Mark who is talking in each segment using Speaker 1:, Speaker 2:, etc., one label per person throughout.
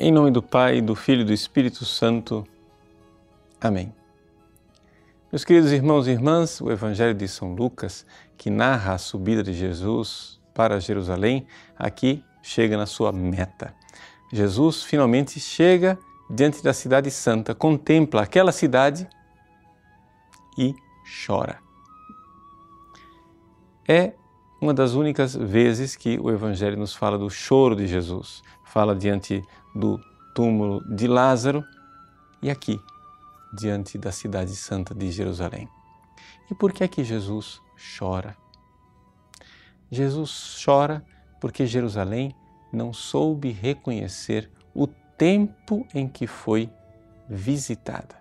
Speaker 1: Em nome do Pai, do Filho e do Espírito Santo. Amém. Meus queridos irmãos e irmãs, o Evangelho de São Lucas, que narra a subida de Jesus para Jerusalém, aqui chega na sua meta. Jesus finalmente chega diante da Cidade Santa, contempla aquela cidade e chora. É uma das únicas vezes que o Evangelho nos fala do choro de Jesus. Fala diante do túmulo de Lázaro e aqui, diante da cidade santa de Jerusalém. E por que é que Jesus chora? Jesus chora porque Jerusalém não soube reconhecer o tempo em que foi visitada.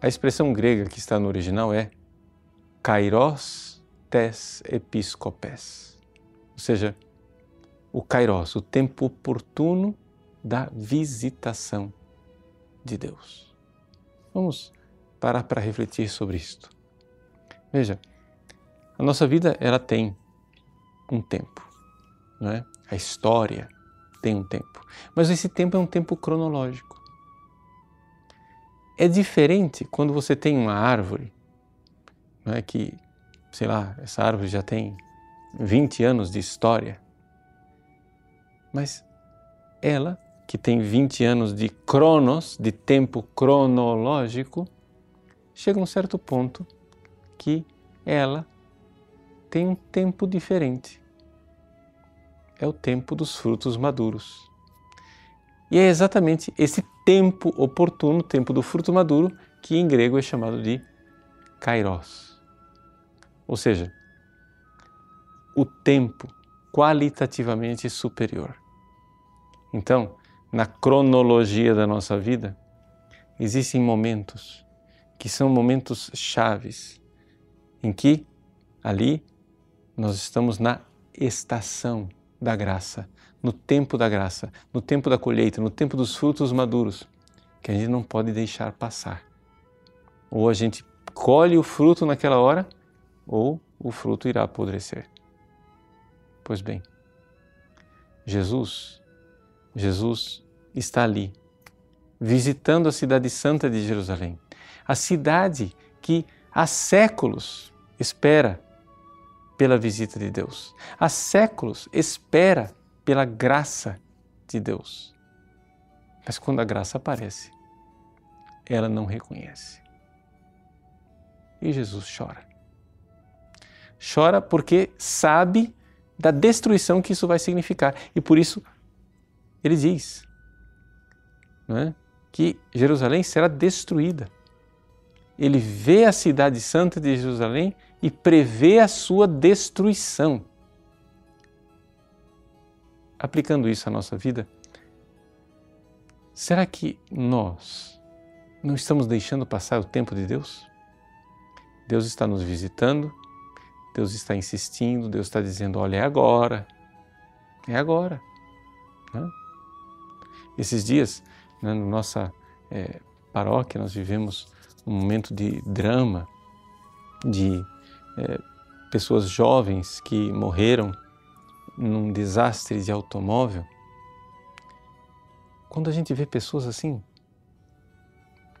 Speaker 1: A expressão grega que está no original é kairos tes episcopes, ou seja, o kairos, o tempo oportuno da visitação de Deus. Vamos parar para refletir sobre isto. Veja, a nossa vida ela tem um tempo, não é? A história tem um tempo, mas esse tempo é um tempo cronológico. É diferente quando você tem uma árvore não é que, sei lá, essa árvore já tem 20 anos de história, mas ela, que tem 20 anos de cronos, de tempo cronológico, chega a um certo ponto que ela tem um tempo diferente. É o tempo dos frutos maduros. E é exatamente esse tempo oportuno, tempo do fruto maduro, que em grego é chamado de kairos ou seja, o tempo qualitativamente superior. Então, na cronologia da nossa vida, existem momentos que são momentos chaves em que ali nós estamos na estação da graça, no tempo da graça, no tempo da colheita, no tempo dos frutos maduros, que a gente não pode deixar passar. Ou a gente colhe o fruto naquela hora, ou o fruto irá apodrecer. Pois bem, Jesus, Jesus está ali, visitando a cidade santa de Jerusalém, a cidade que há séculos espera pela visita de Deus, há séculos espera pela graça de Deus. Mas quando a graça aparece, ela não reconhece. E Jesus chora chora porque sabe da destruição que isso vai significar. E por isso ele diz é? que Jerusalém será destruída. Ele vê a cidade santa de Jerusalém e prevê a sua destruição. Aplicando isso à nossa vida, será que nós não estamos deixando passar o tempo de Deus? Deus está nos visitando, Deus está insistindo, Deus está dizendo: olha, é agora, é agora. Né? Esses dias, né, na nossa é, paróquia, nós vivemos um momento de drama, de é, pessoas jovens que morreram num desastre de automóvel. Quando a gente vê pessoas assim,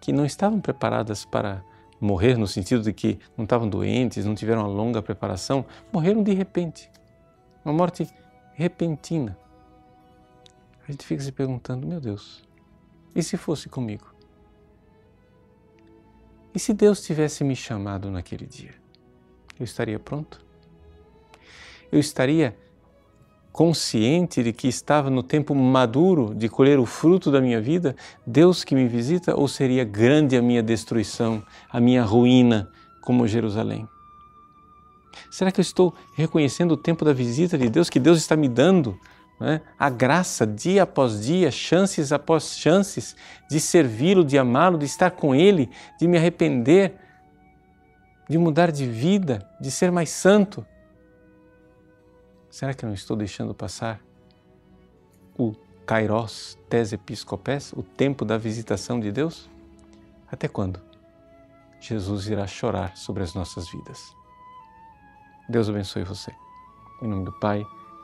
Speaker 1: que não estavam preparadas para morrer no sentido de que não estavam doentes, não tiveram uma longa preparação, morreram de repente. Uma morte repentina. A gente fica se perguntando, meu Deus, e se fosse comigo? E se Deus tivesse me chamado naquele dia? Eu estaria pronto? Eu estaria consciente de que estava no tempo maduro de colher o fruto da minha vida, Deus que me visita, ou seria grande a minha destruição, a minha ruína, como Jerusalém? Será que eu estou reconhecendo o tempo da visita de Deus que Deus está me dando? Né? A graça, dia após dia, chances após chances, de servi-lo, de amá-lo, de estar com Ele, de me arrepender, de mudar de vida, de ser mais santo. Será que não estou deixando passar o kairos tes episcopes, o tempo da visitação de Deus? Até quando? Jesus irá chorar sobre as nossas vidas. Deus abençoe você. Em nome do Pai,